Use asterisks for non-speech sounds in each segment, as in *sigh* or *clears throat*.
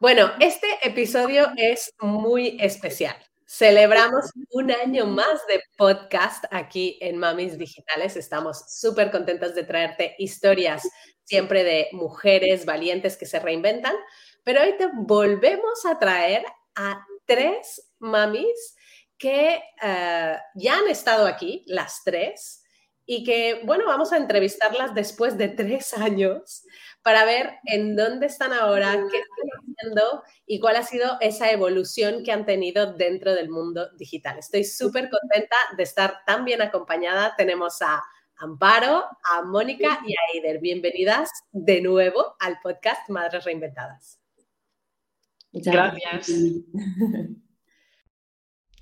Bueno, este episodio es muy especial. Celebramos un año más de podcast aquí en Mamis Digitales. Estamos súper contentos de traerte historias siempre de mujeres valientes que se reinventan, pero hoy te volvemos a traer a tres mamis que eh, ya han estado aquí, las tres, y que, bueno, vamos a entrevistarlas después de tres años para ver en dónde están ahora, qué haciendo y cuál ha sido esa evolución que han tenido dentro del mundo digital. Estoy súper contenta de estar tan bien acompañada. Tenemos a Amparo, a Mónica y a Eider. Bienvenidas de nuevo al podcast Madres Reinventadas. Muchas gracias.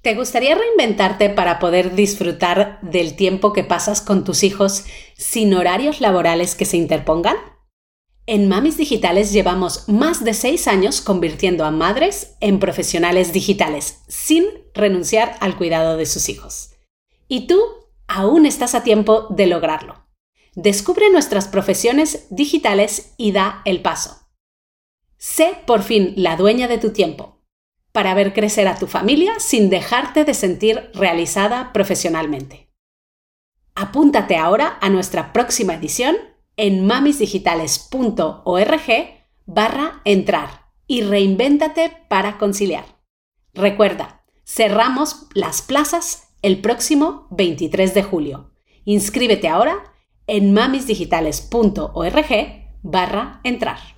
¿Te gustaría reinventarte para poder disfrutar del tiempo que pasas con tus hijos sin horarios laborales que se interpongan? En Mamis Digitales llevamos más de seis años convirtiendo a madres en profesionales digitales, sin renunciar al cuidado de sus hijos. Y tú aún estás a tiempo de lograrlo. Descubre nuestras profesiones digitales y da el paso. Sé por fin la dueña de tu tiempo, para ver crecer a tu familia sin dejarte de sentir realizada profesionalmente. Apúntate ahora a nuestra próxima edición en mamisdigitales.org barra entrar y reinvéntate para conciliar. Recuerda, cerramos las plazas el próximo 23 de julio. Inscríbete ahora en mamisdigitales.org barra entrar.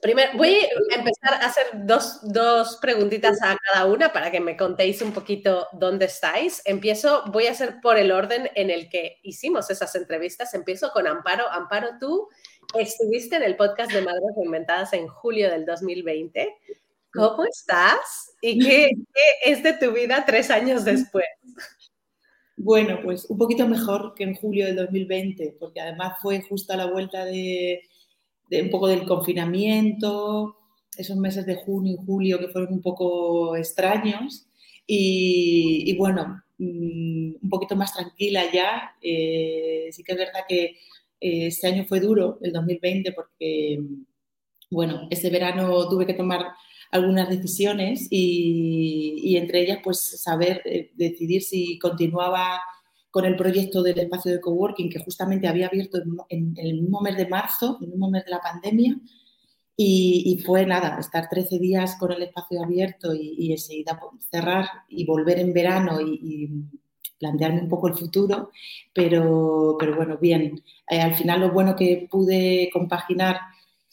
Primero, voy a empezar a hacer dos, dos, preguntitas a cada una para que me contéis un poquito dónde estáis. Empiezo, voy a hacer por el orden en el que hicimos esas entrevistas. Empiezo con Amparo. Amparo, tú estuviste en el podcast de Madres Reinventadas en julio del 2020. ¿Cómo estás? ¿Y qué, qué es de tu vida tres años después? Bueno, pues un poquito mejor que en julio del 2020, porque además fue justo a la vuelta de un poco del confinamiento, esos meses de junio y julio que fueron un poco extraños. Y, bueno, mm, un poquito más tranquila ya. Eh, sí que es verdad que eh, este año fue duro, el 2020, porque, bueno, este verano tuve que tomar algunas decisiones y, y entre ellas, pues, saber, eh, decidir si continuaba con el proyecto del espacio de coworking que justamente había abierto en, el mismo mes de marzo, en el mismo mes de la pandemia. Y, fue nada, estar 13 días con el espacio abierto y, enseguida cerrar y volver en verano y, plantearme un poco el futuro. Pero, pero bueno, bien, eh, al final lo bueno que pude compaginar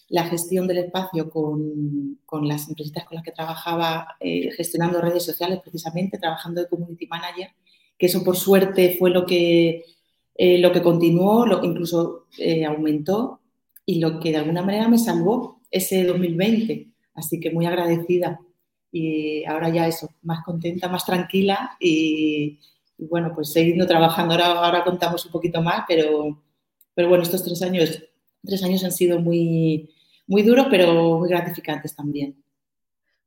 la gestión del espacio con, con las empresitas con las que trabajaba eh, gestionando redes sociales, precisamente trabajando de community manager que eso por suerte fue lo que, eh, lo que continuó, lo, incluso eh, aumentó y lo que de alguna manera me salvó ese 2020. Así que muy agradecida. Y ahora ya eso, más contenta, más tranquila y, bueno, pues seguiendo trabajando. Ahora, ahora contamos un poquito más, pero, pero bueno, estos tres años, tres años han sido muy, muy duros, pero muy gratificantes también.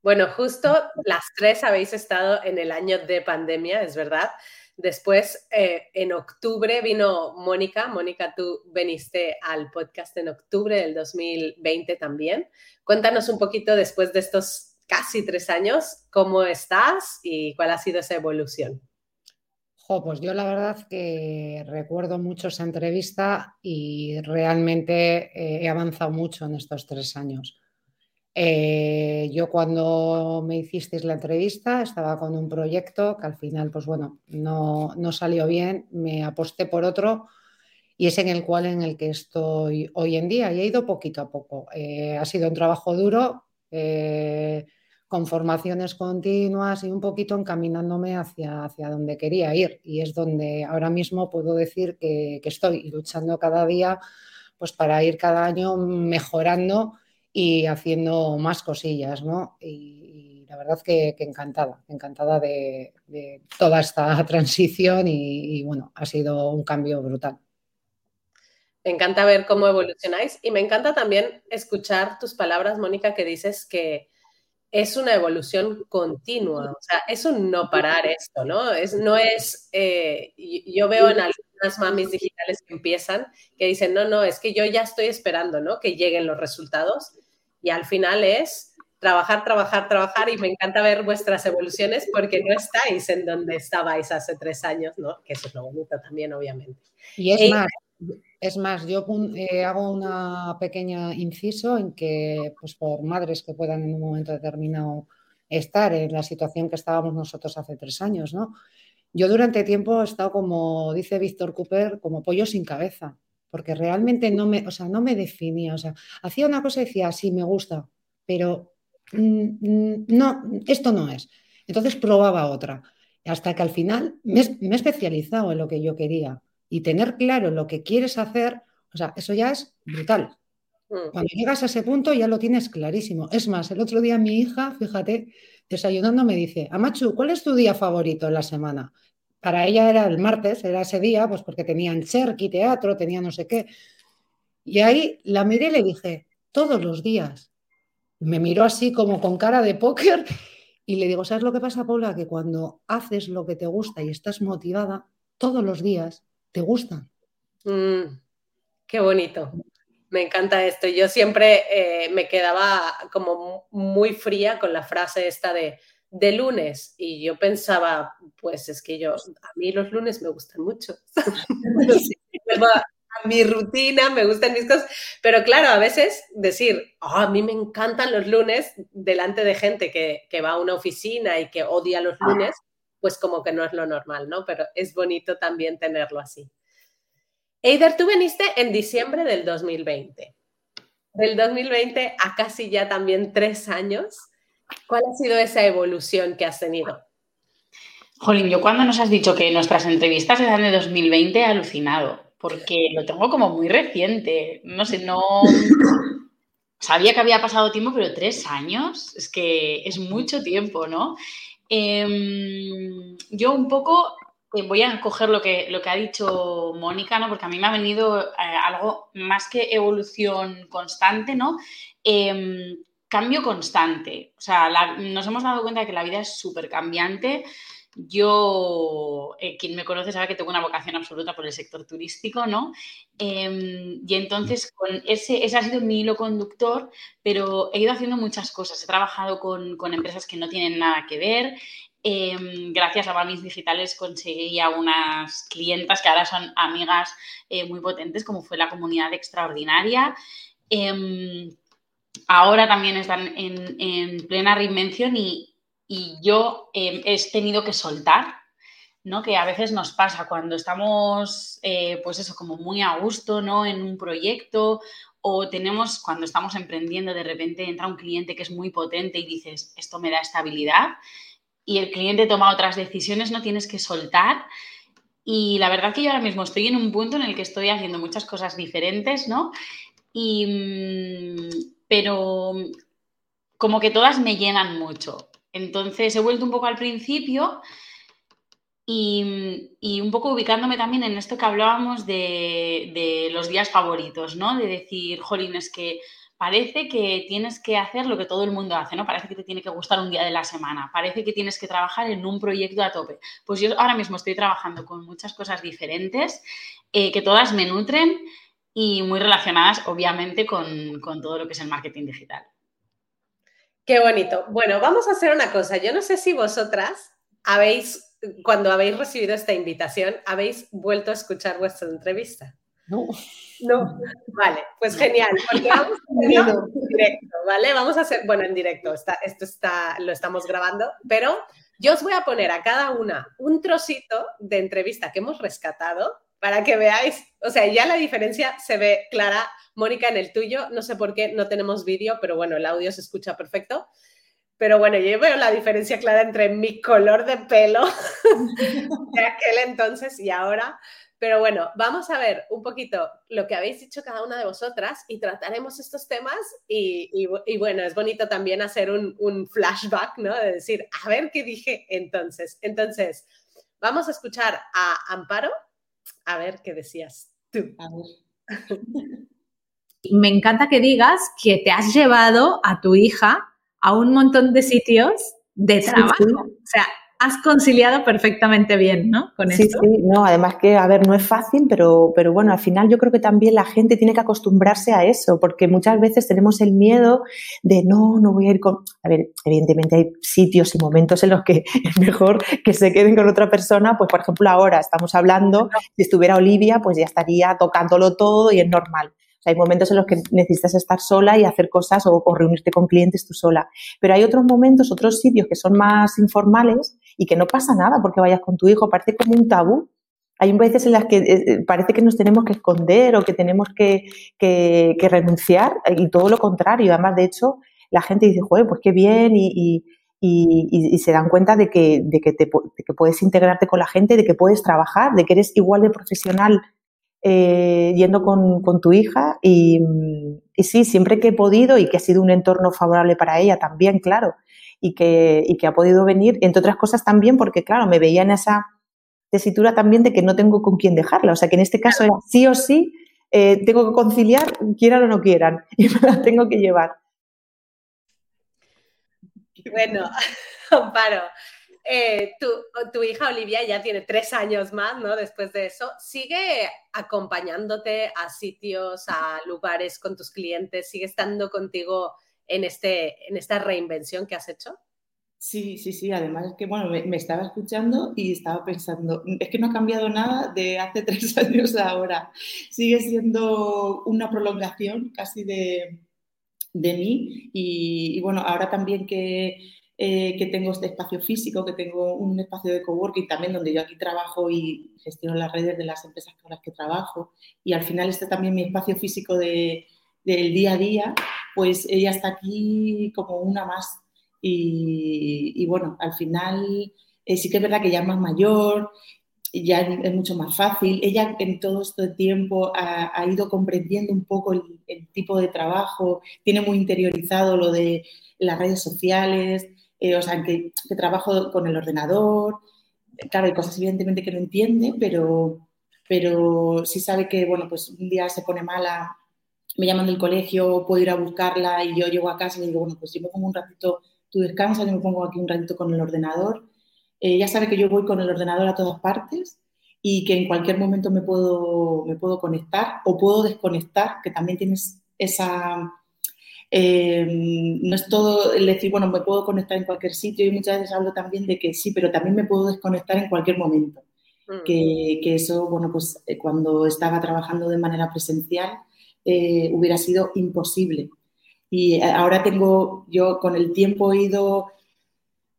Bueno, justo las tres habéis estado en el año de pandemia, es verdad. Después, eh, en octubre vino Mónica. Mónica, tú viniste al podcast en octubre del 2020 también. Cuéntanos un poquito después de estos casi tres años, cómo estás y cuál ha sido esa evolución. pues yo la verdad que recuerdo mucho esa entrevista y realmente eh, he avanzado mucho en estos tres años. Eh, yo cuando me hicisteis la entrevista estaba con un proyecto que al final, pues bueno, no, salió bien, me aposté por otro y es en el cual en el que estoy hoy en día y he ido poquito a poco. Eh, ha sido un trabajo duro, eh, con formaciones continuas y un poquito encaminándome hacia, hacia donde quería ir y es donde ahora mismo puedo decir que, que estoy luchando cada día pues para ir cada año mejorando y haciendo más cosillas, ¿no? Y, la verdad que, encantada, encantada de, toda esta *laughs* transición y, bueno, ha sido un cambio brutal. Me encanta ver cómo evolucionáis y me encanta también escuchar tus palabras, Mónica, que dices que es una evolución continua, o sea, es un no parar esto, ¿no? Es, no es, eh, yo veo en algunas mamis digitales que empiezan, que dicen, no, no, es que yo ya estoy esperando, ¿no? Que lleguen los resultados y al final es trabajar, trabajar, trabajar y me encanta ver vuestras evoluciones porque no estáis en donde estabais hace tres años, ¿no? Que eso es lo bonito también, obviamente. Y es más, es más, yo eh, hago una pequeña inciso en que, pues por madres que puedan en un momento determinado estar en la situación que estábamos nosotros hace tres años, ¿no? Yo durante tiempo he estado como, dice Víctor Cooper, como pollo sin cabeza, porque realmente no me, o sea, no me definía, o sea, hacía una cosa y decía, sí, me gusta, pero mm, mm, no, esto no es. Entonces probaba otra, hasta que al final me he especializado en lo que yo quería y tener claro lo que quieres hacer, o sea, eso ya es brutal. Mm. Cuando llegas a ese punto ya lo tienes clarísimo. Es más, el otro día mi hija, fíjate, desayunando me dice, Amachu, ¿cuál es tu día favorito en la semana? Para ella era el martes, era ese día, pues porque tenían Cherky, teatro, tenía no sé qué. Y ahí la miré y le dije, todos los días. Me miró así como con cara de póker y le digo, ¿sabes lo que pasa, Paula? Que cuando haces lo que te gusta y estás motivada, todos los días te gustan. Mm, qué bonito. Me encanta esto. Yo siempre eh, me quedaba como muy fría con la frase esta de de lunes y yo pensaba, pues es que yo, a mí los lunes me gustan mucho. *laughs* a mi rutina, me gustan mis cosas, pero claro, a veces decir, ah, a mí me encantan los lunes delante de gente que, que va a una oficina y que odia los lunes, pues como que no es lo normal, ¿no? Pero es bonito también tenerlo así. Eider, tú viniste en diciembre del 2020. Del 2020 a casi ya también tres años. ¿Cuál ha sido esa evolución que has tenido? Jolín, yo cuando nos has dicho que nuestras entrevistas eran de 2020 he alucinado, porque lo tengo como muy reciente. No sé, no... *laughs* Sabía que había pasado tiempo, pero tres años, es que es mucho tiempo, ¿no? Em, yo un poco eh, voy a coger lo que, lo que ha dicho Mónica, ¿no? Porque a mí me ha venido eh, algo más que evolución constante, ¿no? Em, cambio constante. O sea, nos hemos dado cuenta de que la vida es súper cambiante. Yo, eh, quien me conoce sabe que tengo una vocación absoluta por el sector turístico, ¿no? Em, y entonces, con ese, ese ha sido mi hilo conductor, pero he ido haciendo muchas cosas. He trabajado con, con empresas que no tienen nada que ver. Em, gracias a Mamis Digitales conseguí a unas clientas que ahora son amigas eh, muy potentes, como fue la comunidad extraordinaria. Em, ahora también están en, plena reinvención y, y yo eh, he tenido que soltar, ¿no? Que a veces nos pasa cuando estamos, eh, pues eso, como muy a gusto, ¿no? En un proyecto o tenemos, cuando estamos emprendiendo, de repente entra un cliente que es muy potente y dices, esto me da estabilidad y el cliente toma otras decisiones, no tienes que soltar. Y la verdad que yo ahora mismo estoy en un punto en el que estoy haciendo muchas cosas diferentes, ¿no? Y, mm, pero como que todas me llenan mucho. Entonces he vuelto un poco al principio y, un poco ubicándome también en esto que hablábamos de, los días favoritos, ¿no? De decir, jolín, es que parece que tienes que hacer lo que todo el mundo hace, ¿no? Parece que te tiene que gustar un día de la semana, parece que tienes que trabajar en un proyecto a tope. Pues yo ahora mismo estoy trabajando con muchas cosas diferentes eh, que todas me nutren y muy relacionadas, obviamente, con, con todo lo que es el marketing digital. Qué bonito. Bueno, vamos a hacer una cosa. Yo no sé si vosotras habéis, cuando habéis recibido esta invitación, habéis vuelto a escuchar vuestra entrevista. No. No. Vale, pues genial. Porque *laughs* vamos a hacerlo en directo, ¿vale? Vamos a hacer, bueno, en directo, está, esto está, lo estamos grabando, pero yo os voy a poner a cada una un trocito de entrevista que hemos rescatado para que veáis, o sea, ya la diferencia se ve clara Mónica, en el tuyo, no sé por qué no tenemos vídeo, pero bueno, el audio se escucha perfecto. Pero bueno, yo veo la diferencia clara entre mi color de pelo *laughs* de aquel entonces y ahora. Pero bueno, vamos a ver un poquito lo que habéis dicho cada una de vosotras y trataremos estos temas y, bueno, es bonito también hacer un, un, flashback, ¿no? De decir, a ver qué dije entonces. Entonces, vamos a escuchar a Amparo, a ver qué decías tú. A ver. Me encanta que digas que te has llevado a tu hija a un montón de sitios de trabajo. O sea, has conciliado perfectamente bien, ¿no? Con sí, sí, no, además que, a ver, no es fácil, pero, pero bueno, al final yo creo que también la gente tiene que acostumbrarse a eso, porque muchas veces tenemos el miedo de no, no voy a ir con. A ver, evidentemente hay sitios y momentos en los que *laughs* es mejor que se queden con otra persona, pues por ejemplo ahora estamos hablando, si estuviera Olivia, pues ya estaría tocándolo todo y es normal hay momentos en los que necesitas estar sola y hacer cosas o, reunirte con clientes tú sola. Pero hay otros momentos, otros sitios que son más informales y que no pasa nada porque vayas con tu hijo, parece como un tabú. Hay veces en las que eh, eh, parece que nos tenemos que esconder o que tenemos que, renunciar y todo lo contrario. Además, de hecho, la gente dice, joder, pues qué bien y, se dan cuenta de que, de que, te, de que puedes integrarte con la gente, de que puedes trabajar, de que eres igual de profesional eh, yendo con, con, tu hija y, y, sí, siempre que he podido y que ha sido un entorno favorable para ella también, claro, y que, y que ha podido venir, entre otras cosas también porque, claro, me veía en esa tesitura también de que no tengo con quién dejarla, o sea que en este caso era sí o sí, eh, tengo que conciliar, quieran o no quieran, *laughs* y me la tengo que llevar. Bueno, *laughs* Amparo, eh, tu, hija Olivia ya tiene tres años más, ¿no? Después de eso, ¿sigue acompañándote a sitios, a lugares con tus clientes? ¿Sigue estando contigo en, este, en esta reinvención que has hecho? Sí, sí, sí. Además es que, bueno, me, estaba escuchando y estaba pensando, es que no ha cambiado nada de hace *laughs* tres años a ahora. Sigue siendo una prolongación casi de, mí. y, bueno, ahora también que eh, que tengo este espacio físico, que tengo un espacio de coworking también donde yo aquí trabajo y gestiono las redes de las empresas con las que trabajo. Y al final este también mi espacio físico de, del día a día, pues ella está aquí como una más. Y, bueno, al final eh, sí que es verdad que ya es más mayor, ya es mucho más fácil. Ella en todo este tiempo ha, ido comprendiendo un poco el, tipo de trabajo, tiene muy interiorizado lo de las redes sociales, eh, o sea, que, trabajo con el ordenador. Claro, hay cosas evidentemente que no entiende, pero, pero sí sabe que, bueno, pues un día se pone mala, me llaman del colegio, puedo ir a buscarla y yo llego a casa y digo, bueno, pues yo me pongo un ratito, tú descansas, yo me pongo aquí un ratito con el ordenador. Eh, sabe que yo voy con el ordenador a todas partes y que en cualquier momento me puedo, me puedo conectar o puedo desconectar, que también tienes esa, eh, no es todo el decir, bueno, me puedo conectar en cualquier sitio y muchas veces hablo también de que sí, pero también me puedo desconectar en cualquier momento. Mm. Que, que, eso, bueno, pues eh, cuando estaba trabajando de manera presencial eh, hubiera sido imposible. Y ahora tengo, yo con el tiempo he ido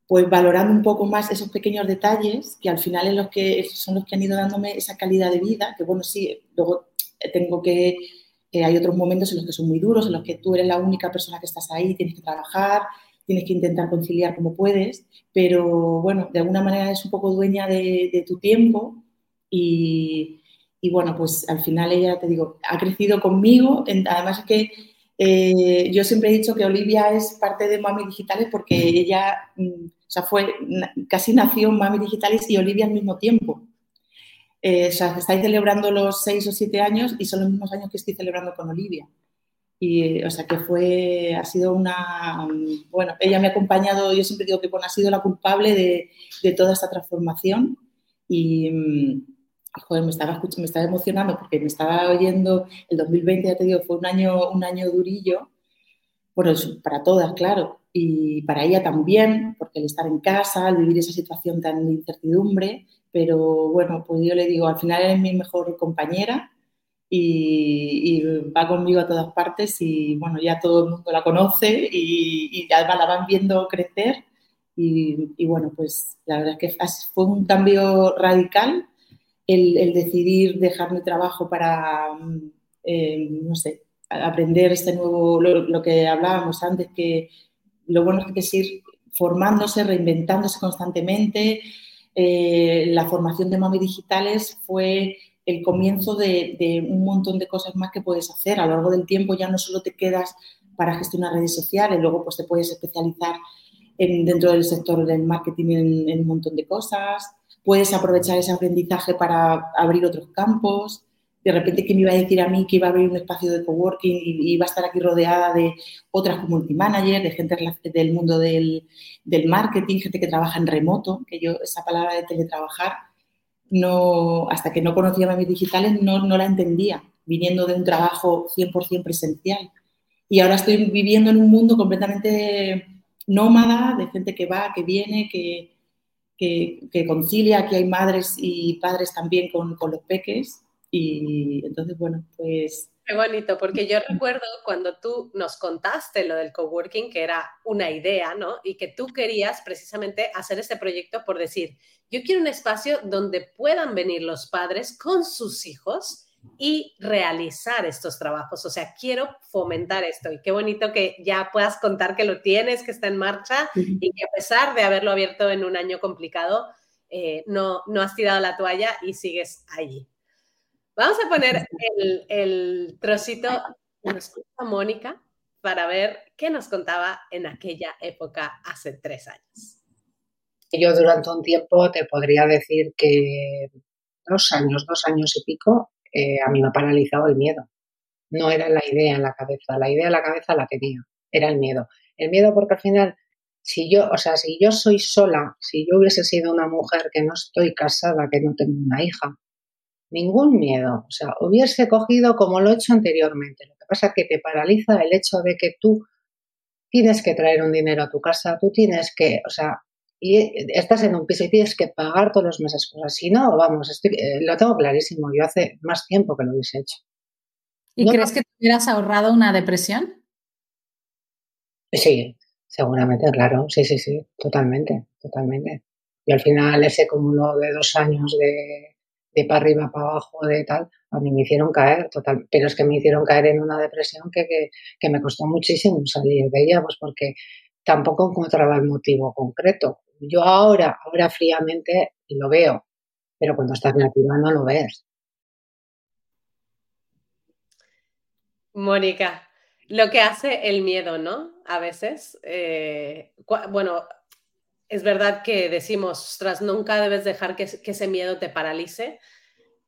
pues valorando un poco más esos pequeños detalles que al final es los que, son los que han ido dándome esa calidad de vida, que bueno, sí, luego tengo que eh, hay otros momentos en los que son muy duros, en los que tú eres la única persona que estás ahí, tienes que trabajar, tienes que intentar conciliar como puedes, pero bueno, de alguna manera eres un poco dueña de, tu tiempo y, bueno, pues al final ella, te digo, ha crecido conmigo, además es que eh, yo siempre he dicho que Olivia es parte de Mami Digitales porque ella, mm, o sea, fue, casi nació Mami Digitales y Olivia al mismo tiempo. Eh, o sea, estáis celebrando los seis o siete años y son los mismos años que estoy celebrando con Olivia. Y, o sea, que fue, ha sido una, bueno, ella me ha acompañado, yo siempre digo que bueno, ha sido la culpable de, de toda esta transformación y, joder, me estaba, me estaba emocionando porque me estaba oyendo, el 2020, ya te digo, fue un año, un año durillo, bueno, para todas, claro, y para ella también, porque el estar en casa, el vivir esa situación tan de incertidumbre, pero bueno, pues yo le digo, al final es mi mejor compañera y, va conmigo a todas partes y bueno, ya todo el mundo la conoce y, y además la van viendo crecer y, bueno, pues la verdad es que fue un cambio radical el, decidir dejar mi trabajo para, eh, no sé, aprender este nuevo, lo, que hablábamos antes, que lo bueno es que es ir formándose, reinventándose constantemente, eh, la formación de Mami Digitales fue el comienzo de, un montón de cosas más que puedes hacer. A lo largo del tiempo ya no solo te quedas para gestionar redes sociales, luego pues te puedes especializar en, dentro del sector del marketing en, en un montón de cosas, puedes aprovechar ese aprendizaje para abrir otros campos de repente que me iba a decir a mí que iba a abrir un espacio de coworking y iba a estar aquí rodeada de otras community managers, de gente del mundo del, marketing, gente que trabaja en remoto, que yo esa palabra de teletrabajar, no, hasta que no conocía Mamis Digitales no, no la entendía, viniendo de un trabajo 100% presencial. Y ahora estoy viviendo en un mundo completamente nómada, de gente que va, que viene, que, que, concilia, que hay madres y padres también con, con los peques y entonces, bueno, pues... Qué bonito, porque yo recuerdo cuando tú nos contaste lo del coworking, que era una idea, ¿no? Y que tú querías precisamente hacer este proyecto por decir, yo quiero un espacio donde puedan venir los padres con sus hijos y realizar estos trabajos. O sea, quiero fomentar esto y qué bonito que ya puedas contar que lo tienes, que está en marcha y que a pesar de haberlo abierto en un año complicado, eh, no, no has tirado la toalla y sigues allí. Vamos a poner el, trocito que nos Mónica para ver qué nos contaba en aquella época hace tres años. Yo durante un tiempo te podría decir que dos años, dos años y pico, eh, a mí me ha paralizado el miedo. No era la idea en la cabeza, la idea en la cabeza la tenía, era el miedo. El miedo porque al final, si yo, o sea, si yo soy sola, si yo hubiese sido una mujer que no estoy casada, que no tengo una hija, ningún miedo. O sea, hubiese cogido como lo he hecho anteriormente. Lo que pasa es que te paraliza el hecho de que tú tienes que traer un dinero a tu casa, tú tienes que, o sea, y estás en un piso y tienes que pagar todos los meses cosas. Si no, vamos, estoy, eh, lo tengo clarísimo. Yo hace más tiempo que lo hubiese hecho. ¿Y crees que te hubieras ahorrado una depresión? Sí, seguramente, claro. Sí, sí, sí, totalmente, totalmente. Y al final ese cúmulo de dos años de, de para arriba, para abajo, de tal, a mí me hicieron caer total, pero es que me hicieron caer en una depresión que, que, me costó muchísimo salir de ella, pues porque tampoco encontraba el motivo concreto. Yo ahora, ahora fríamente lo veo, pero cuando estás nativa no lo ves. Mónica, lo que hace el miedo, ¿no? A veces, eh, bueno, es verdad que decimos, ostras, nunca debes dejar que, ese miedo te paralice,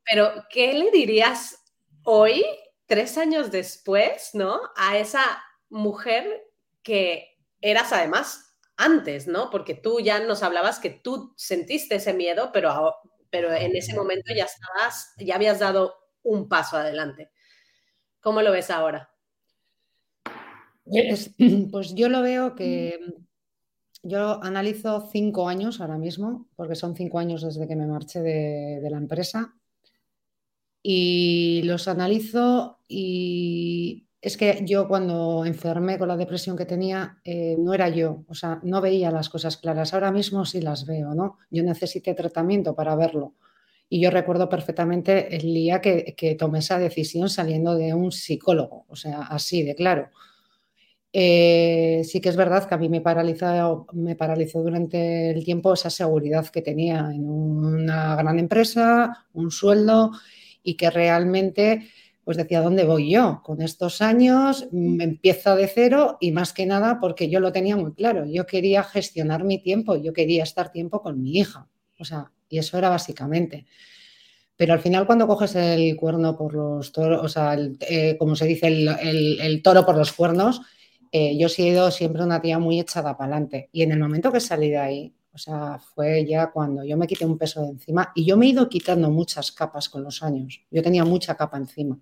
pero ¿qué le dirías hoy, tres años después, ¿no? A esa mujer que eras además antes, ¿no? Porque tú ya nos hablabas que tú sentiste ese miedo, pero, pero en ese momento ya estabas, ya habías dado un paso adelante. ¿Cómo lo ves ahora? *clears throat* Pues yo lo veo que yo analizo cinco años ahora mismo, porque son cinco años desde que me marché de, la empresa. Y los analizo y es que yo cuando enfermé con la depresión que tenía, eh, no era yo, o sea, no veía las cosas claras. Ahora mismo sí las veo, ¿no? Yo necesité tratamiento para verlo. Y yo recuerdo perfectamente el día que, que tomé esa decisión saliendo de un psicólogo, o sea, así de claro. Eh, sí que es verdad que a mí me paralizó, me paralizó durante el tiempo esa seguridad que tenía en una gran empresa, un sueldo y que realmente pues decía, ¿dónde voy yo? Con estos años me empiezo de cero y más que nada porque yo lo tenía muy claro. Yo quería gestionar mi tiempo, yo quería estar tiempo con mi hija. O sea, y eso era básicamente. Pero al final cuando coges el cuerno por los toros, o sea, eh, como se dice, el toro por los cuernos, eh, yo he sido siempre una tía muy echada para adelante. Y en el momento que salí de ahí, o sea, fue ya cuando yo me quité un peso de encima y yo me he ido quitando muchas capas con los años. Yo tenía mucha capa encima,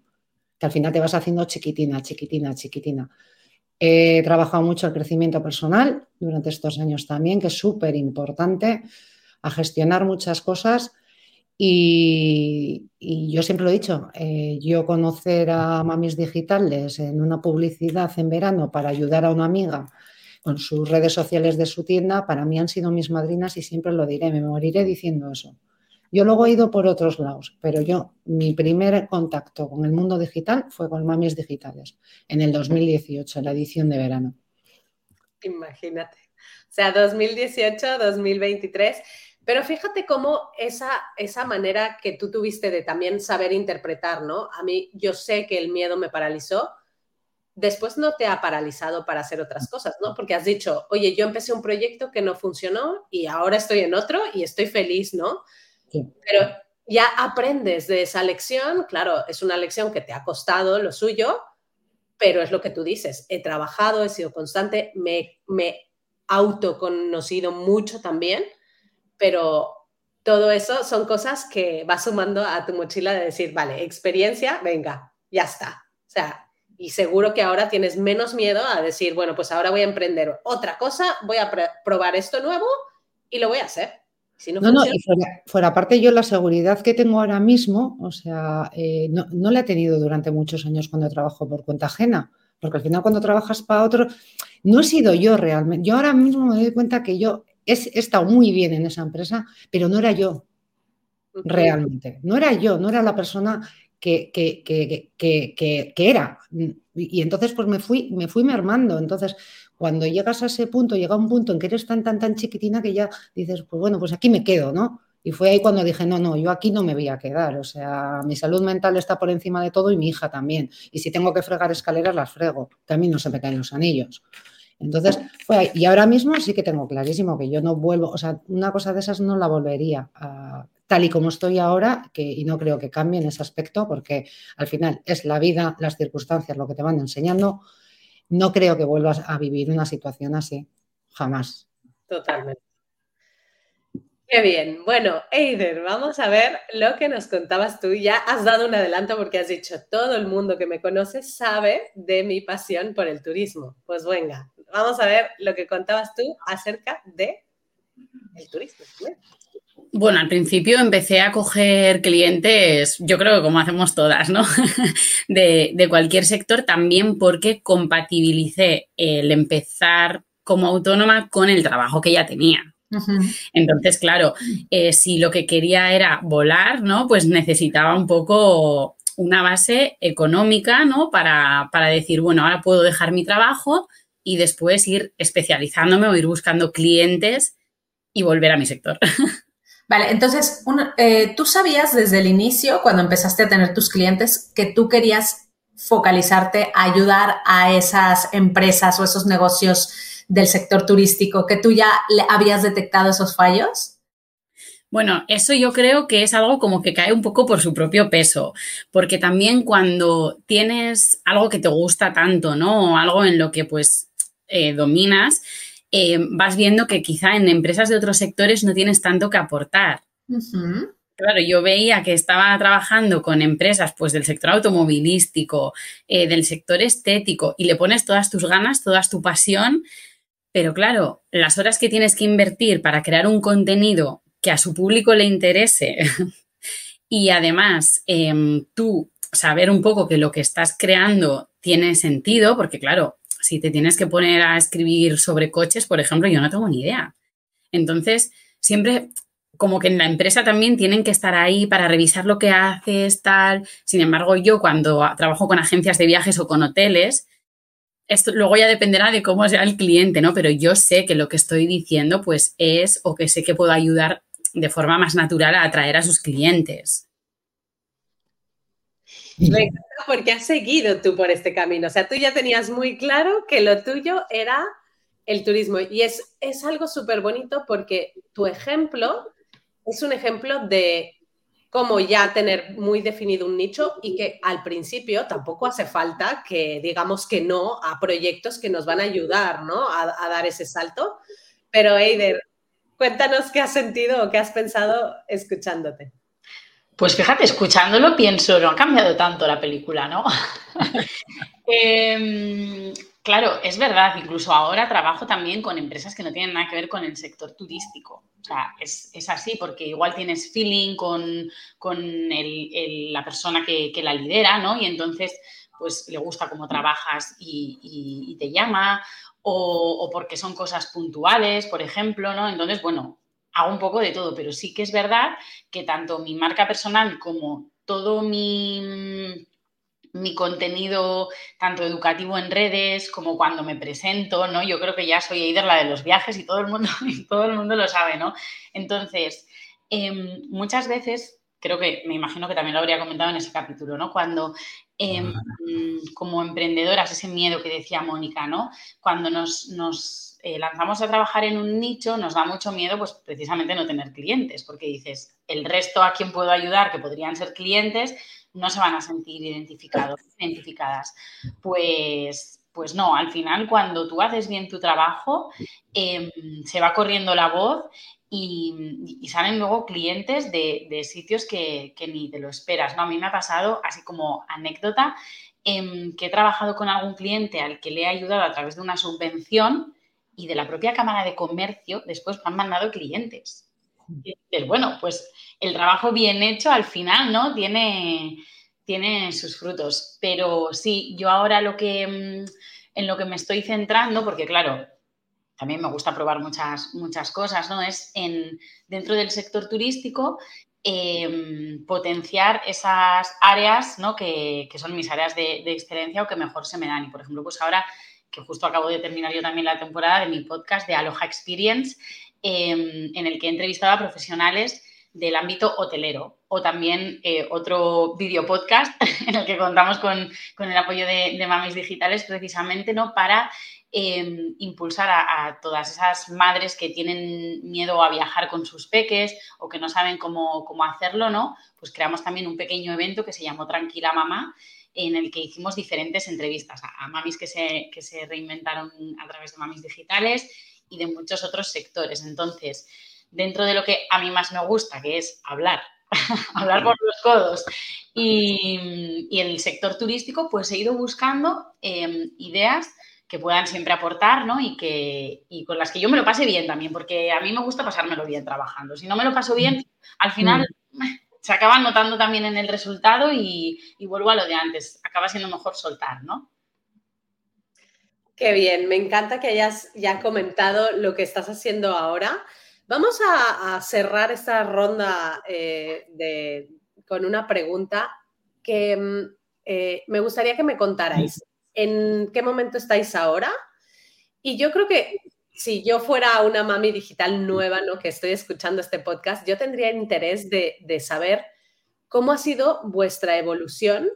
que al final te vas haciendo chiquitina, chiquitina, chiquitina. He trabajado mucho el crecimiento personal durante estos años también, que es súper importante, a gestionar muchas cosas y, yo siempre lo he dicho, eh, yo conocer a mamis digitales en una publicidad en verano para ayudar a una amiga con sus redes sociales de su tienda, para mí han sido mis madrinas y siempre lo diré, me moriré diciendo eso. Yo luego he ido por otros lados, pero yo, mi primer contacto con el mundo digital fue con mamis digitales en el 2018, en la edición de verano. Imagínate. O sea, 2018, 2023 Pero fíjate cómo esa, esa manera que tú tuviste de también saber interpretar, ¿no? A mí yo sé que el miedo me paralizó, después no te ha paralizado para hacer otras cosas, ¿no? Porque has dicho, oye, yo empecé un proyecto que no funcionó y ahora estoy en otro y estoy feliz, ¿no? Pero ya aprendes de esa lección, claro, es una lección que te ha costado lo suyo, pero es lo que tú dices, he trabajado, he sido constante, me, me autoconocido mucho también, pero todo eso son cosas que vas sumando a tu mochila de decir, vale, experiencia, venga, ya está. O sea, y seguro que ahora tienes menos miedo a decir, bueno, pues ahora voy a emprender otra cosa, voy a probar esto nuevo y lo voy a hacer. No, no, y fuera, parte yo la seguridad que tengo ahora mismo, o sea, eh, no, no, la he tenido durante muchos años cuando trabajo por cuenta ajena, porque al final cuando trabajas para otro, no he sido yo realmente. Yo ahora mismo me doy cuenta que yo he, he estado muy bien en esa empresa, pero no era yo realmente. No era yo, no era la persona que, que, era. Y entonces pues me fui, me fui mermando. Entonces, cuando llegas a ese punto, llega un punto en que eres tan, tan, tan chiquitina que ya dices, pues bueno, pues aquí me quedo, ¿no? Y fue ahí cuando dije, no, no, yo aquí no me voy a quedar. O sea, mi salud mental está por encima de todo y mi hija también. Y si tengo que fregar escaleras, las frego. Que a mí no se me caen los anillos. Entonces, fue ahí. Y ahora mismo sí que tengo clarísimo que yo no vuelvo, o sea, una cosa de esas no la volvería tal y como estoy ahora, que, y no creo que cambie en ese aspecto, porque al final es la vida, las circunstancias, lo que te van enseñando. No creo que vuelvas a vivir una situación así, jamás. Totalmente. Qué bien. Bueno, Eider, vamos a ver lo que nos contabas tú. Ya has dado un adelanto porque has dicho, todo el mundo que me conoce sabe de mi pasión por el turismo. Pues venga, vamos a ver lo que contabas tú acerca de el turismo. Bueno, al principio empecé a coger clientes, yo creo que como hacemos todas, ¿no? *laughs* de, cualquier sector, también porque compatibilicé el empezar como autónoma con el trabajo que ya tenía. Entonces, claro, eh, si lo que quería era volar, ¿no? Pues necesitaba un poco una base económica, ¿no? Para, para decir, bueno, ahora puedo dejar mi trabajo y después ir especializándome o ir buscando clientes y volver a mi sector. *laughs* Vale, entonces, eh, tú sabías desde el inicio, cuando empezaste a tener tus clientes, que tú querías focalizarte a ayudar a esas empresas o esos negocios del sector turístico, que tú ya le habías detectado esos fallos? Bueno, eso yo creo que es algo como que cae un poco por su propio peso, porque también cuando tienes algo que te gusta tanto, ¿no? O algo en lo que pues eh, dominas, eh, vas viendo que quizá en empresas de otros sectores no tienes tanto que aportar. Claro, yo veía que estaba trabajando con empresas pues del sector automovilístico, eh, del sector estético y le pones todas tus ganas, toda tu pasión, pero claro, las horas que tienes que invertir para crear un contenido que a su público le interese *laughs* y además em, tú saber un poco que lo que estás creando tiene sentido, porque claro, si te tienes que poner a escribir sobre coches, por ejemplo, yo no tengo ni idea. Entonces, siempre como que en la empresa también tienen que estar ahí para revisar lo que haces, tal. Sin embargo, yo cuando trabajo con agencias de viajes o con hoteles, esto luego ya dependerá de cómo sea el cliente, ¿no? Pero yo sé que lo que estoy diciendo, pues es, o que sé que puedo ayudar de forma más natural a atraer a sus clientes. *laughs* Me *laughs* encanta porque has seguido tú por este camino. O sea, tú ya tenías muy claro que lo tuyo era el turismo. Y es, es algo súper bonito porque tu ejemplo es un ejemplo de cómo ya tener muy definido un nicho y que al principio tampoco hace falta que digamos que no a proyectos que nos van a ayudar ¿no? a, a dar ese salto. Pero Eider, cuéntanos qué has sentido o qué has pensado escuchándote. Pues fíjate, escuchándolo pienso, no ha cambiado tanto la película, ¿no? *laughs* Em, claro, es verdad, incluso ahora trabajo también con empresas que no tienen nada que ver con el sector turístico. O sea, es, así porque igual tienes feeling con, la persona que, la lidera, ¿no? Y entonces, pues le gusta cómo trabajas y, te llama, o, o, porque son cosas puntuales, por ejemplo, ¿no? Entonces, bueno, hago un poco de todo, pero sí que es verdad que tanto mi marca personal como todo mi, mi contenido tanto educativo en redes como cuando me presento, ¿no? Yo creo que ya soy Eider la de los viajes y todo el mundo, *laughs* todo el mundo lo sabe, ¿no? Entonces, em, muchas veces, creo que, me imagino que también lo habría comentado en ese capítulo, ¿no? Cuando em, como emprendedoras, ese miedo que decía Mónica, ¿no? Cuando nos, eh, lanzamos a trabajar en un nicho, nos da mucho miedo, pues precisamente no tener clientes, porque dices, el resto a quien puedo ayudar, que podrían ser clientes, no se van a sentir identificados, identificadas. Pues, pues no, al final cuando tú haces bien tu trabajo, em, se va corriendo la voz y, salen luego clientes de, sitios que, ni te lo esperas. ¿no? A mí me ha pasado, así como anécdota, em, que he trabajado con algún cliente al que le he ayudado a través de una subvención y de la propia Cámara de Comercio después me han mandado clientes. bueno, pues el trabajo bien hecho al final, ¿no? Tiene, tiene sus frutos. Pero sí, yo ahora lo que mm, en lo que me estoy centrando, porque claro, también me gusta probar muchas, muchas cosas, ¿no? Es en dentro del sector turístico em, potenciar esas áreas, ¿no? Que, son mis áreas de, de, excelencia o que mejor se me dan. Y por ejemplo, pues ahora que justo acabo de terminar yo también la temporada de mi podcast de Aloha Experience, em, en el que he entrevistado a profesionales del ámbito hotelero o también eh, otro video podcast *laughs* en el que contamos con, el apoyo de, Mamis Digitales precisamente ¿no? para em, impulsar a, todas esas madres que tienen miedo a viajar con sus peques o que no saben cómo, cómo hacerlo, ¿no? Pues creamos también un pequeño evento que se llamó Tranquila Mamá en el que hicimos diferentes entrevistas a, mamis que se, que se reinventaron a través de mamis digitales y de muchos otros sectores. Entonces, dentro de lo que a mí más me gusta, que es hablar, *laughs* hablar por los codos, y, y, el sector turístico, pues he ido buscando em, ideas que puedan siempre aportar, ¿no? Y, que, y con las que yo me lo pase bien también, porque a mí me gusta pasármelo bien trabajando. Si no me lo paso bien, al final mm se acaban notando también en el resultado y, vuelvo a lo de antes, acaba siendo mejor soltar, ¿no? Qué bien, me encanta que hayas ya comentado lo que estás haciendo ahora. Vamos a, cerrar esta ronda eh, con una pregunta que mm, eh, me gustaría que me contarais. ¿En qué momento estáis ahora? Y yo creo que si yo fuera una mami digital nueva, ¿no? Que estoy escuchando este podcast, yo tendría interés de, saber cómo ha sido vuestra evolución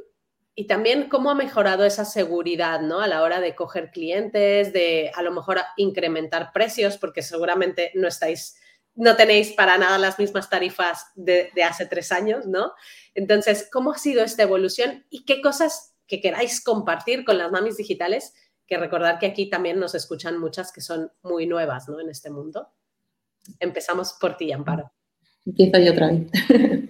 y también cómo ha mejorado esa seguridad, ¿no? A la hora de coger clientes, de a lo mejor incrementar precios, porque seguramente no estáis, no tenéis para nada las mismas tarifas de, de hace tres años, ¿no? Entonces, ¿cómo ha sido esta evolución y qué cosas que queráis compartir con las mamis digitales que recordar que aquí también nos escuchan muchas que son muy nuevas ¿no? en este mundo. Empezamos por ti, Amparo. Empiezo yo otra vez. *laughs*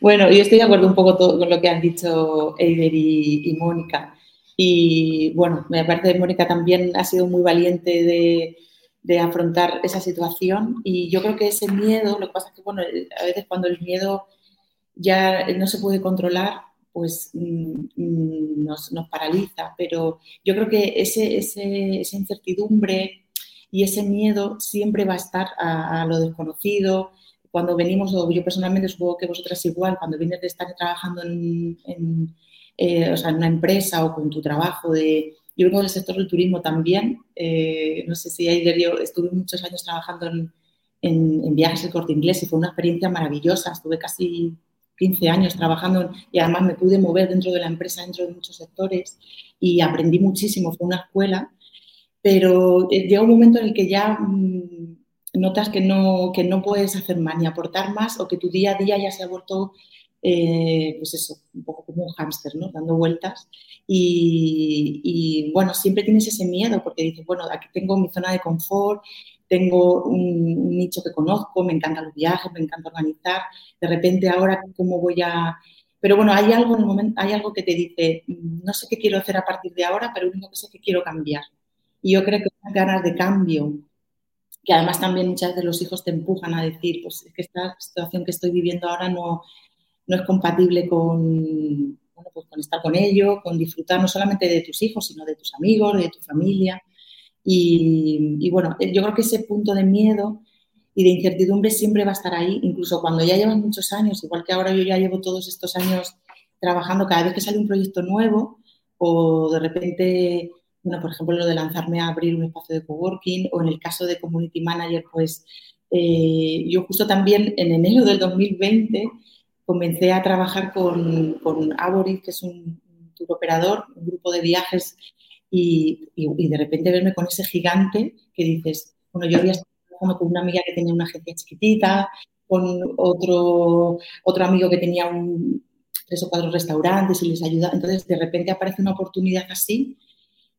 bueno, yo estoy de acuerdo un poco con lo que han dicho Eider y, Mónica. Y bueno, me parece que Mónica también ha sido muy valiente de, de, afrontar esa situación. Y yo creo que ese miedo, lo que pasa es que, bueno, a veces cuando el miedo ya no se puede controlar, pues mm, mm, nos, paraliza. Pero yo creo que ese, esa incertidumbre y ese miedo siempre va a estar a, lo desconocido. Cuando venimos, o yo personalmente supongo que vosotras igual, cuando vienes de estar trabajando en, eh, una empresa o con tu trabajo de, yo creo que el sector del turismo también, eh, no sé si ayer yo estuve muchos años trabajando en, en, viajes de corte inglés y fue una experiencia maravillosa, estuve casi 15 años trabajando y además me pude mover dentro de la empresa, dentro de muchos sectores y aprendí muchísimo, fue una escuela, pero eh, llega un momento en el que ya mm, notas que no, que no puedes hacer más ni aportar más o que tu día a día ya se ha vuelto, eh, pues eso, un poco como un hámster, ¿no? Dando vueltas. Y, y, bueno, siempre tienes ese miedo porque dices, bueno, aquí tengo mi zona de confort tengo un, nicho que conozco, me encantan los viajes, me encanta organizar, de repente ahora cómo voy a... Pero bueno, hay algo en el momento, hay algo que te dice, no sé qué quiero hacer a partir de ahora, pero lo único que sé es que quiero cambiar. Y yo creo que unas ganas de cambio, que además también muchas veces los hijos te empujan a decir, pues es que esta situación que estoy viviendo ahora no, no es compatible con, bueno, pues con estar con ellos, con disfrutar no solamente de tus hijos, sino de tus amigos, de tu familia. Y, bueno, yo creo que ese punto de miedo y de incertidumbre siempre va a estar ahí, incluso cuando ya llevan muchos años, igual que ahora yo ya llevo todos estos años trabajando cada vez que sale un proyecto nuevo o de repente, bueno, por ejemplo, lo de lanzarme a abrir un espacio de coworking o en el caso de community manager, pues eh, yo justo también en enero del 2020 comencé a trabajar con, con que es un, tour operador, un grupo de viajes y, y, de repente verme con ese gigante que dices, bueno, yo había estado con una amiga que tenía una agencia chiquitita, con otro, otro amigo que tenía un, tres o cuatro restaurantes y les ayuda. Entonces, de repente aparece una oportunidad así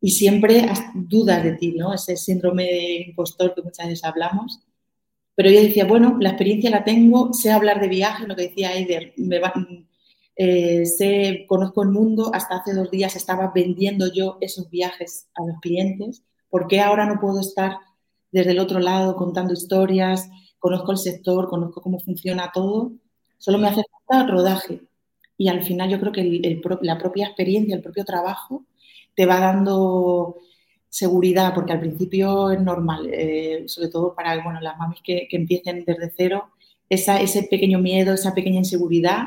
y siempre dudas de ti, ¿no? Ese síndrome de impostor que muchas veces hablamos. Pero yo decía, bueno, la experiencia la tengo, sé hablar de viajes, lo que decía Aider, me eh, sé, conozco el mundo, hasta hace dos días estaba vendiendo yo esos viajes a los clientes. ¿Por qué ahora no puedo estar desde el otro lado contando historias? Conozco el sector, conozco cómo funciona todo. Solo me hace falta rodaje y al final yo creo que la propia experiencia, el propio trabajo te va dando seguridad, porque al principio es normal, eh, sobre todo para bueno, las mamis que, empiecen desde cero, ese pequeño miedo, esa pequeña inseguridad,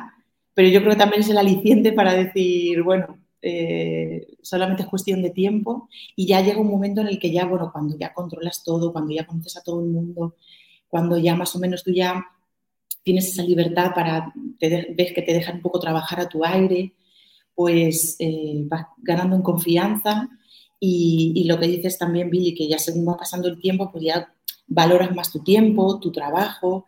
pero yo creo que también es el aliciente para decir, bueno, eh, solamente es cuestión de tiempo y ya llega un momento en el que ya, bueno, cuando ya controlas todo, cuando ya conoces a todo el mundo, cuando ya más o menos tú ya tienes esa libertad para, ves que te dejan un poco trabajar a tu aire, pues eh, vas ganando en confianza y, lo que dices también, Billy, que ya según va pasando el tiempo, pues ya valoras más tu tiempo, tu trabajo.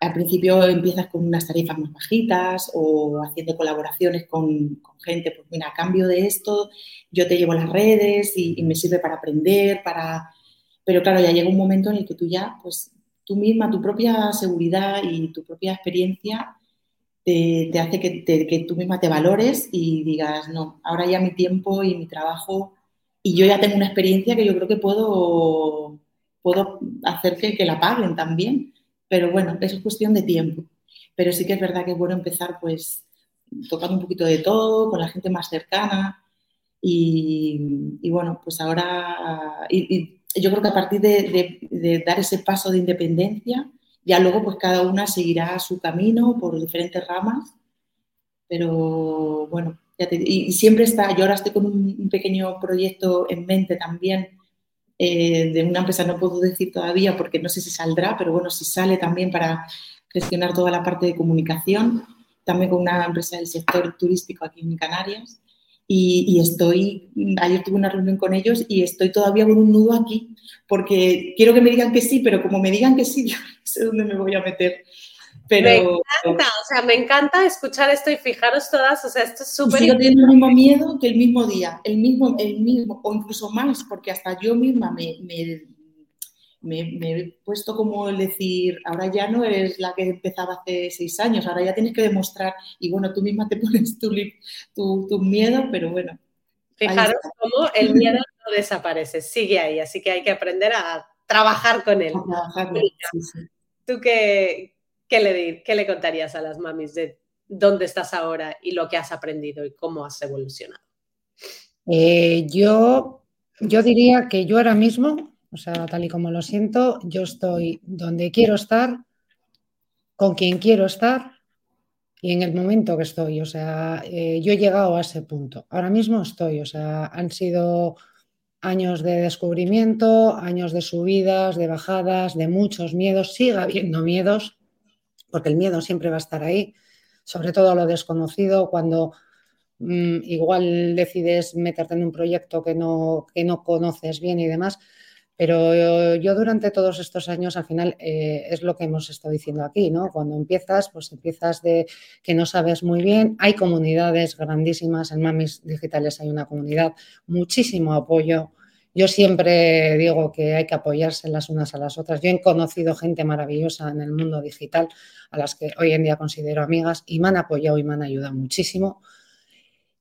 Al principio empiezas con unas tarifas más bajitas o haciendo colaboraciones con, gente, pues mira, a cambio de esto yo te llevo las redes y, me sirve para aprender, para... Pero claro, ya llega un momento en el que tú ya pues tú misma, tu propia seguridad y tu propia experiencia te, hace que, tú misma te valores y digas, no, ahora ya mi tiempo y mi trabajo y yo ya tengo una experiencia que yo creo que puedo, puedo hacer que, que la paguen también. Pero bueno, es cuestión de tiempo. Pero sí que es verdad que es bueno empezar pues tocando un poquito de todo, con la gente más cercana. Y, bueno, pues ahora, yo creo que a partir de, dar ese paso de independencia, ya luego pues cada una seguirá su camino por diferentes ramas, pero bueno, y, siempre está, yo ahora estoy con un, pequeño proyecto en mente también eh, de una empresa, no puedo decir todavía porque no sé si saldrá, pero bueno, si sale también para gestionar toda la parte de comunicación, también con una empresa del sector turístico aquí en Canarias. Y, estoy, ayer tuve una reunión con ellos y estoy todavía con un nudo aquí, porque quiero que me digan que sí, pero como me digan que sí, *laughs* yo no sé dónde me voy a meter. Pero, me encanta, o sea, me encanta escuchar esto y fijaros todas, o sea, esto es súper... Yo tengo el mismo miedo que el mismo día, el mismo, el mismo, o incluso más, porque hasta yo misma me me, he puesto como el decir, ahora ya no eres la que empezaba hace seis años, ahora ya tienes que demostrar, y bueno, tú misma te *laughs* pones tu, tu, miedo, pero bueno. Fijaros cómo el miedo no desaparece, sigue ahí, así que hay que aprender a trabajar con él. ¿Tú qué, qué, le, qué le contarías a las mamis de dónde estás ahora y lo que has aprendido y cómo has evolucionado? Eh, yo, yo diría que yo ahora mismo o sea, tal y como lo siento, yo estoy donde quiero estar, con quien quiero estar y en el momento que estoy. O sea, eh, yo he llegado a ese punto. Ahora mismo estoy. O sea, han sido años de descubrimiento, años de subidas, de bajadas, de muchos miedos. Sigue habiendo miedos, porque el miedo siempre va a estar ahí, sobre todo a lo desconocido, cuando mm, igual decides meterte en un proyecto que no, que no conoces bien y demás. Pero yo durante todos estos años, al final, eh, es lo que hemos estado diciendo aquí, ¿no? Cuando empiezas, pues empiezas de que no sabes muy bien. Hay comunidades grandísimas, en Mamis Digitales hay una comunidad, muchísimo apoyo. Yo siempre digo que hay que apoyarse las unas a las otras. Yo he conocido gente maravillosa en el mundo digital, a las que hoy en día considero amigas, y me han apoyado y me han ayudado muchísimo.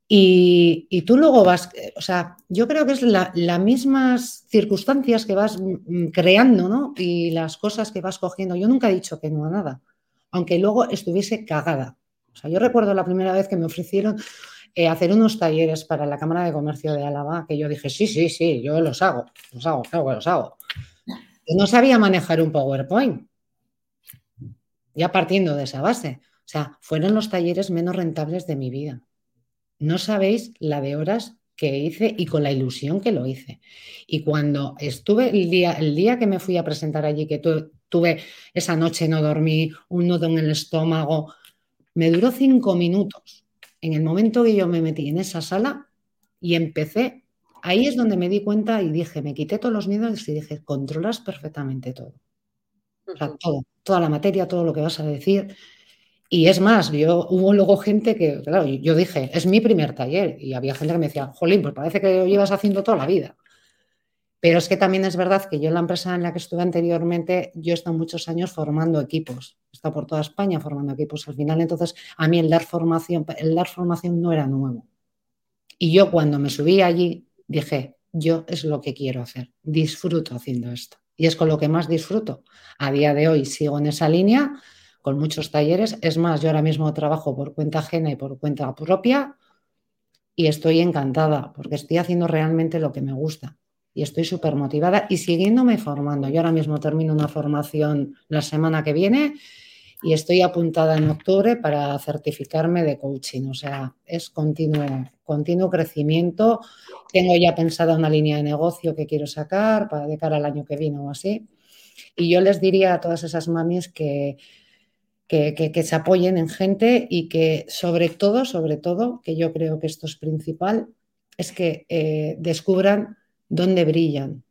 Y, tú luego vas, o sea, yo creo que es las mismas circunstancias que vas mm, creando, ¿no? Y las cosas que vas cogiendo. Yo nunca he dicho que no a nada, aunque luego estuviese cagada. O sea, yo recuerdo la primera vez que me ofrecieron eh, hacer unos talleres para la Cámara de Comercio de Álava, que yo dije, sí, sí, sí, yo los hago, los hago, claro que los hago. No sabía manejar un PowerPoint, ya partiendo de esa base. O sea, fueron los talleres menos rentables de mi vida no sabéis la de horas que hice y con la ilusión que lo hice. Y cuando estuve el día, el día que me fui a presentar allí, que tuve esa noche no dormí, un nudo en el estómago, me duró cinco minutos. En el momento que yo me metí en esa sala y empecé, ahí es donde me di cuenta y dije, me quité todos los miedos y dije, controlas perfectamente todo. O sea, todo, toda la materia, todo lo que vas a decir. Y es más, yo hubo luego gente que, claro, yo dije, es mi primer taller. Y había gente que me decía, jolín, pues parece que lo llevas haciendo toda la vida. Pero es que también es verdad que yo en la empresa en la que estuve anteriormente, yo he estado muchos años formando equipos. He estado por toda España formando equipos. Al final, entonces, a mí el dar formación, el dar formación no era nuevo. Y yo cuando me subí allí, dije, yo es lo que quiero hacer. Disfruto haciendo esto. Y es con lo que más disfruto. A día de hoy sigo en esa línea con muchos talleres. Es más, yo ahora mismo trabajo por cuenta ajena y por cuenta propia y estoy encantada porque estoy haciendo realmente lo que me gusta y estoy súper motivada y siguiéndome formando. Yo ahora mismo termino una formación la semana que viene y estoy apuntada en octubre para certificarme de coaching. O sea, es continuo, continuo crecimiento. Tengo ya pensada una línea de negocio que quiero sacar para de cara al año que viene o así. Y yo les diría a todas esas mamis que, que, se apoyen en gente y que sobre todo, sobre todo, que yo creo que esto es principal, es que eh, descubran dónde brillan,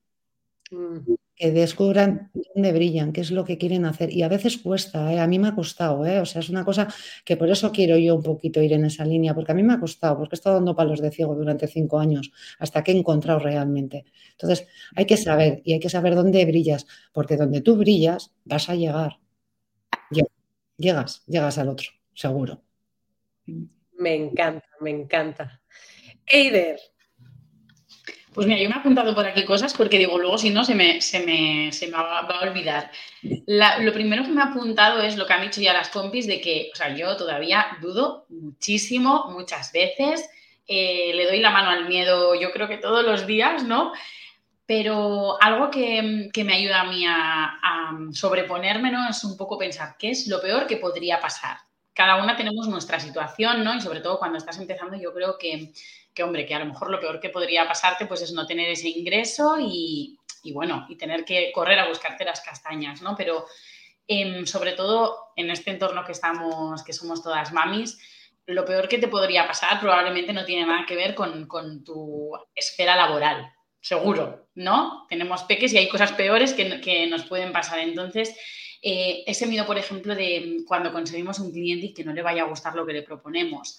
mm. que descubran dónde brillan, qué es lo que quieren hacer. Y a veces cuesta, ¿eh? a mí me ha costado, ¿eh? o sea, es una cosa que por eso quiero yo un poquito ir en esa línea, porque a mí me ha costado, porque he estado dando palos de ciego durante cinco años hasta que he encontrado realmente. Entonces, hay que saber y hay que saber dónde brillas, porque donde tú brillas vas a llegar. Llegas, llegas al otro, seguro. Me encanta, me encanta. Eider, pues mira, yo me he apuntado por aquí cosas porque digo, luego si no se me, se me, va, a olvidar. lo primero que me ha apuntado es lo que han dicho ya las compis de que, o sea, yo todavía dudo muchísimo, muchas veces, eh, le doy la mano al miedo, yo creo que todos los días, ¿no? Pero algo que, me ayuda a mí a, a sobreponerme, ¿no? Es un poco pensar, ¿qué es lo peor que podría pasar? Cada una tenemos nuestra situación, ¿no? Y sobre todo cuando estás empezando, yo creo que que hombre, que a lo mejor lo peor que podría pasarte pues es no tener ese ingreso y, bueno, y tener que correr a buscarte las castañas, ¿no? Pero em, sobre todo en este entorno que estamos, que somos todas mamis, lo peor que te podría pasar probablemente no tiene nada que ver con, tu esfera laboral, seguro, ¿no? Tenemos peques y hay cosas peores que, nos pueden pasar. Entonces, eh, ese miedo, por ejemplo, de cuando conseguimos un cliente y que no le vaya a gustar lo que le proponemos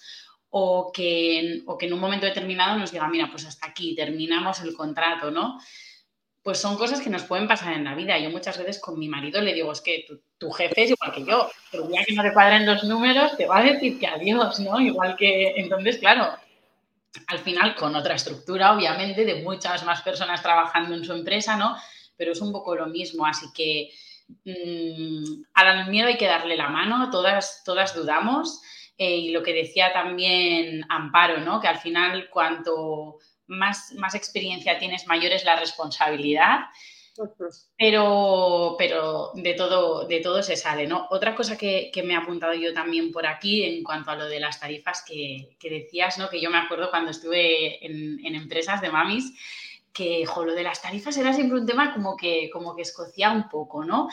o que, que en un momento determinado nos diga, mira, pues hasta aquí terminamos el contrato, ¿no? Pues son cosas que nos pueden pasar en la vida. Yo muchas veces con mi marido le digo, es que tu, jefe es igual que yo, el día que no te cuadren los números te va a decir que adiós, ¿no? Igual que, entonces, claro, al final con otra estructura, obviamente, de muchas más personas trabajando en su empresa, ¿no? Pero es un poco lo mismo, así que mmm, al miedo hay que darle la mano, todas, todas dudamos, eh, y lo que decía también Amparo, ¿no? Que al final cuanto más, más experiencia tienes, mayor es la responsabilidad. Pero, pero de, todo, de todo se sale, ¿no? Otra cosa que, me he apuntado yo también por aquí en cuanto a lo de las tarifas que, decías, ¿no? Que yo me acuerdo cuando estuve en, empresas de mamis, que lo de las tarifas era siempre un tema como que, como que escocía un poco, ¿no?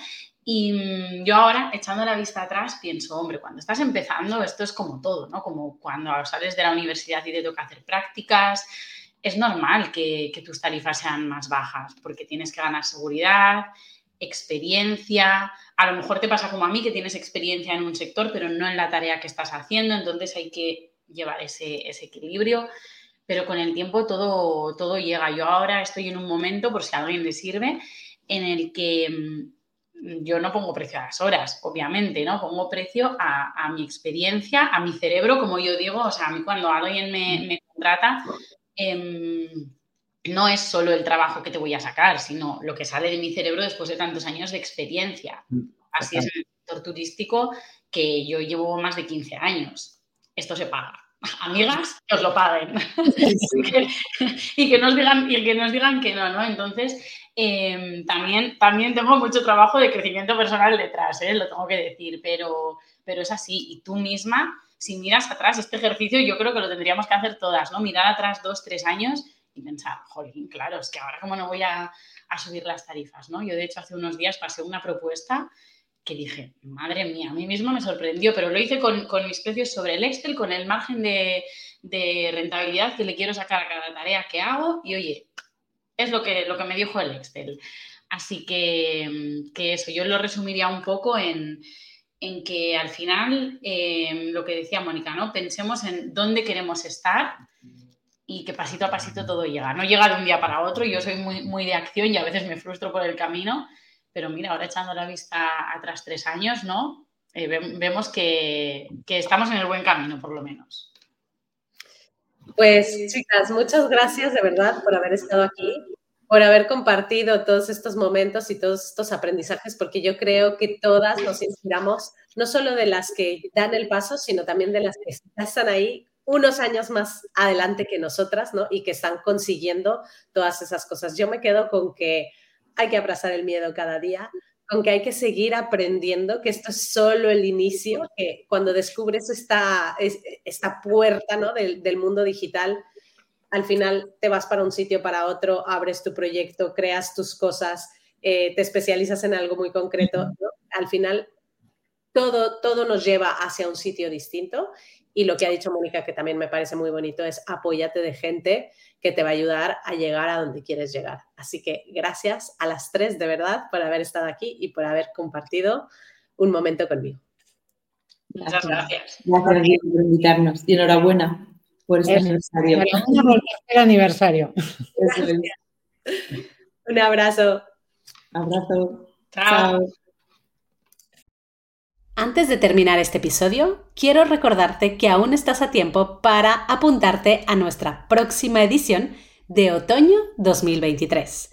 Y mm, yo ahora, echando la vista atrás, pienso, hombre, cuando estás empezando, esto es como todo, ¿no? Como cuando sales de la universidad y te toca hacer prácticas, es normal que, tus tarifas sean más bajas, porque tienes que ganar seguridad, experiencia. A lo mejor te pasa como a mí, que tienes experiencia en un sector, pero no en la tarea que estás haciendo, entonces hay que llevar ese, ese equilibrio. Pero con el tiempo todo, todo llega. Yo ahora estoy en un momento, por si a alguien le sirve, en el que mm, yo no pongo precio a las horas, obviamente, ¿no? Pongo precio a, mi experiencia, a mi cerebro, como yo digo, o sea, a mí cuando alguien me, contrata, em, no es solo el trabajo que te voy a sacar, sino lo que sale de mi cerebro después de tantos años de experiencia. Mm, Así es en el sector turístico que yo llevo más de 15 años. Esto se paga. Amigas, que os lo paguen. *laughs* y, que nos digan, y que nos digan que no, ¿no? Entonces, Em, también, también tengo mucho trabajo de crecimiento personal detrás, ¿eh? lo tengo que decir, pero, pero es así. Y tú misma si miras atrás, este ejercicio yo creo que lo tendríamos que hacer todas, ¿no? Mirar atrás dos, tres años y pensar, jolín, claro, es que ahora cómo no voy a, subir las tarifas, ¿no? Yo de hecho hace unos días pasé una propuesta que dije, madre mía, a mí mismo me sorprendió, pero lo hice con, mis precios sobre el Excel, con el margen de, rentabilidad que le quiero sacar a cada tarea que hago y oye, es lo que, lo que me dijo el Excel. Así que, que eso, yo lo resumiría un poco en, en que al final, eh, lo que decía Mónica, ¿no? Pensemos en dónde queremos estar y que pasito a pasito todo llega. No llega de un día para otro, yo soy muy, muy de acción y a veces me frustro por el camino, pero mira, ahora echando la vista atrás tres años, ¿no? Eh, vemos que, que estamos en el buen camino, por lo menos. Pues chicas, muchas gracias de verdad por haber estado aquí por haber compartido todos estos momentos y todos estos aprendizajes, porque yo creo que todas nos inspiramos, no solo de las que dan el paso, sino también de las que están ahí unos años más adelante que nosotras, ¿no? Y que están consiguiendo todas esas cosas. Yo me quedo con que hay que abrazar el miedo cada día, con que hay que seguir aprendiendo, que esto es solo el inicio, que cuando descubres esta, esta puerta, ¿no? del, del mundo digital, al final te vas para un sitio, para otro, abres tu proyecto, creas tus cosas, eh, te especializas en algo muy concreto. Al final, todo, todo nos lleva hacia un sitio distinto. Y lo que ha dicho Mónica, que también me parece muy bonito, es apóyate de gente que te va a ayudar a llegar a donde quieres llegar. Así que gracias a las tres de verdad por haber estado aquí y por haber compartido un momento conmigo. Muchas gracias. Gracias por invitarnos y enhorabuena por este aniversario. el *laughs* aniversario. Un abrazo. Abrazo. Chao. Antes de terminar este episodio, quiero recordarte que aún estás a tiempo para apuntarte a nuestra próxima edición de otoño 2023.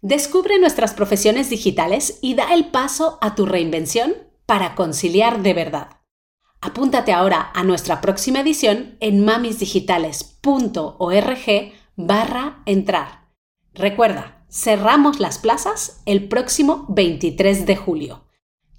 Descubre nuestras profesiones digitales y da el paso a tu reinvención para conciliar de verdad. Apúntate ahora a nuestra próxima edición en mamisdigitales.org barra entrar. Recuerda, cerramos las plazas el próximo 23 de julio.